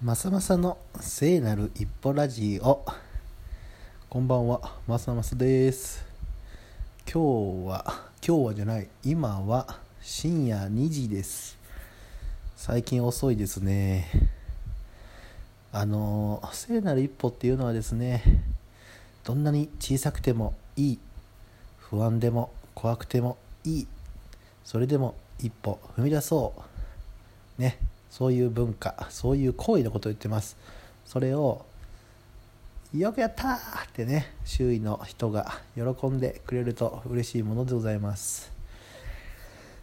まさまさの聖なる一歩ラジオ。こんばんはまさまさです。今日は今日はじゃない今は深夜2時です。最近遅いですね。あの聖なる一歩っていうのはですねどんなに小さくてもいい不安でも怖くてもいいそれでも一歩踏み出そう。ね。そういう文化そういう行為のことを言ってます。それをよくやったってね周囲の人が喜んでくれると嬉しいものでございます。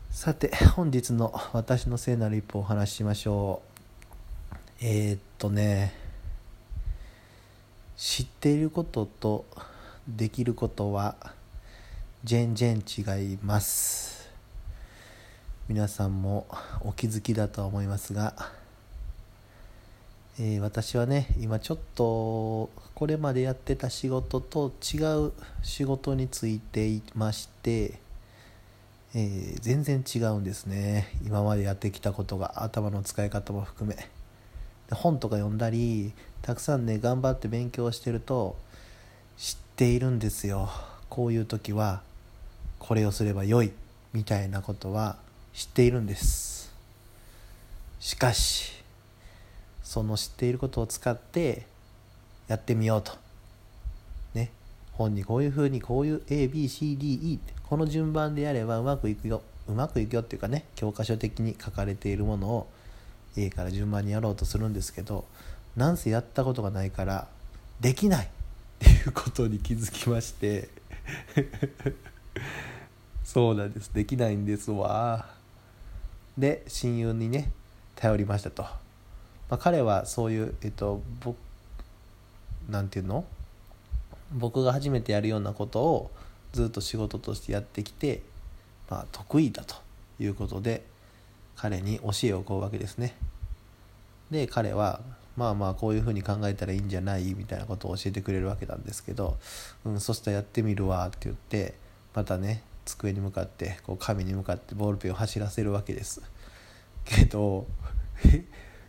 さて本日の私の聖なる一歩をお話ししましょう。えー、っとね知っていることとできることは全然違います。皆さんもお気づきだとは思いますが、えー、私はね今ちょっとこれまでやってた仕事と違う仕事についていまして、えー、全然違うんですね。今までやってきたことが頭の使い方も含め。本とか読んだりたくさんね頑張って勉強してると知っているんですよ。こういう時はこれをすればよいみたいなことは知っているんです。しかしその知っていることを使ってやってみようと。ね。本にこういうふうにこういう ABCDE この順番でやればうまくいくよ。うまくいくよっていうかね教科書的に書かれているものを A から順番にやろうとするんですけどなんせやったことがないからできない。っていうことに気づきまして。そうなんです。できないんですわ。で親友にね頼りましたと、まあ、彼はそういうえっと僕なんていうの？僕が初めてやるようなことをずっと仕事としてやってきて、まあ、得意だということで彼に教えを請うわけですね。で彼はまあまあこういうふうに考えたらいいんじゃない？みたいなことを教えてくれるわけなんですけど、うん、そしたらやってみるわって言ってまたね机に向かってこう紙に向かってボールペンを走らせるわけです。けどえ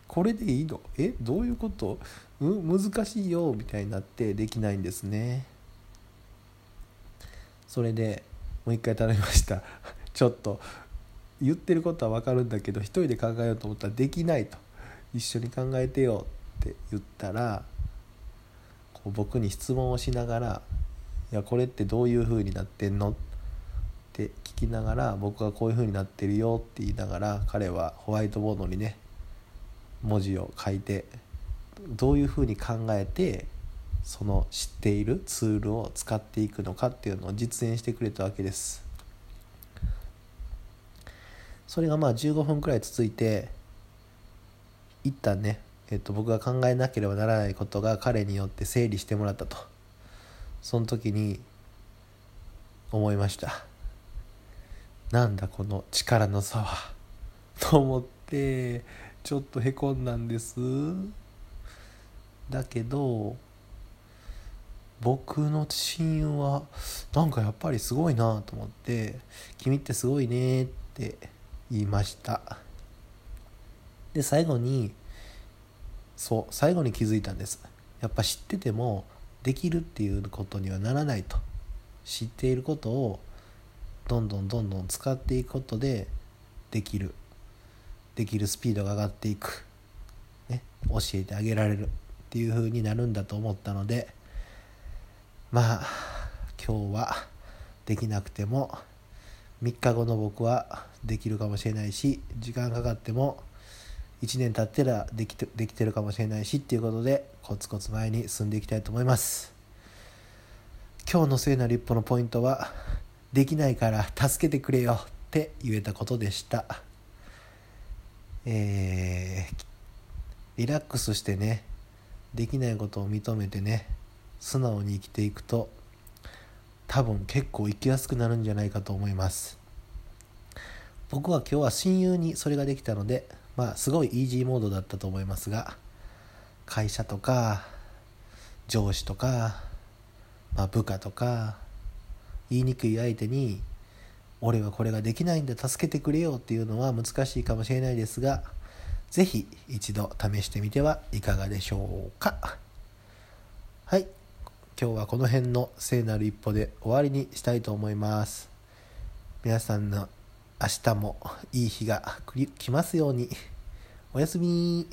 これでいいの？えどういうこと？うん難しいよみたいになってできないんですね。それでもう一回頼みました。ちょっと言ってることは分かるんだけど一人で考えようと思ったらできないと。一緒に考えてよって言ったらこう僕に質問をしながら「いやこれってどういう風になってんの?」って聞きながら僕はこういう風になってるよって言いながら彼はホワイトボードにね文字を書いてどういう風に考えてその知っているツールを使っていくのかっていうのを実演してくれたわけです。それがまあ15分くらい続いて一旦ね、えっと、僕が考えなければならないことが彼によって整理してもらったと。その時に思いました。なんだこの力の差は？と思ってちょっとへこんだんです。だけど僕の親友はなんかやっぱりすごいなと思って「君ってすごいね」って言いました。で最後にそう最後に気づいたんです。やっぱ知っててもできるっていうことにはならないと。知っていることをどんどんどんどん使っていくことでできる。できるスピードが上がっていく、ね、教えてあげられるっていう風になるんだと思ったのでまあ今日はできなくても3日後の僕はできるかもしれないし時間かかっても1年経ってらできてできてるかもしれないしっていうことでコツコツ前に進んでいきたいと思います。今日の聖なる一歩のポイントはできないから助けてくれよって言えたことでした。えー、リラックスしてね、できないことを認めてね、素直に生きていくと、多分結構生きやすくなるんじゃないかと思います。僕は今日は親友にそれができたので、まあすごいイージーモードだったと思いますが、会社とか、上司とか、まあ、部下とか、言いにくい相手に俺はこれができないんで助けてくれよっていうのは難しいかもしれないですがぜひ一度試してみてはいかがでしょうか。はい。今日はこの辺の聖なる一歩で終わりにしたいと思います。皆さんの明日もいい日が来ますように。おやすみ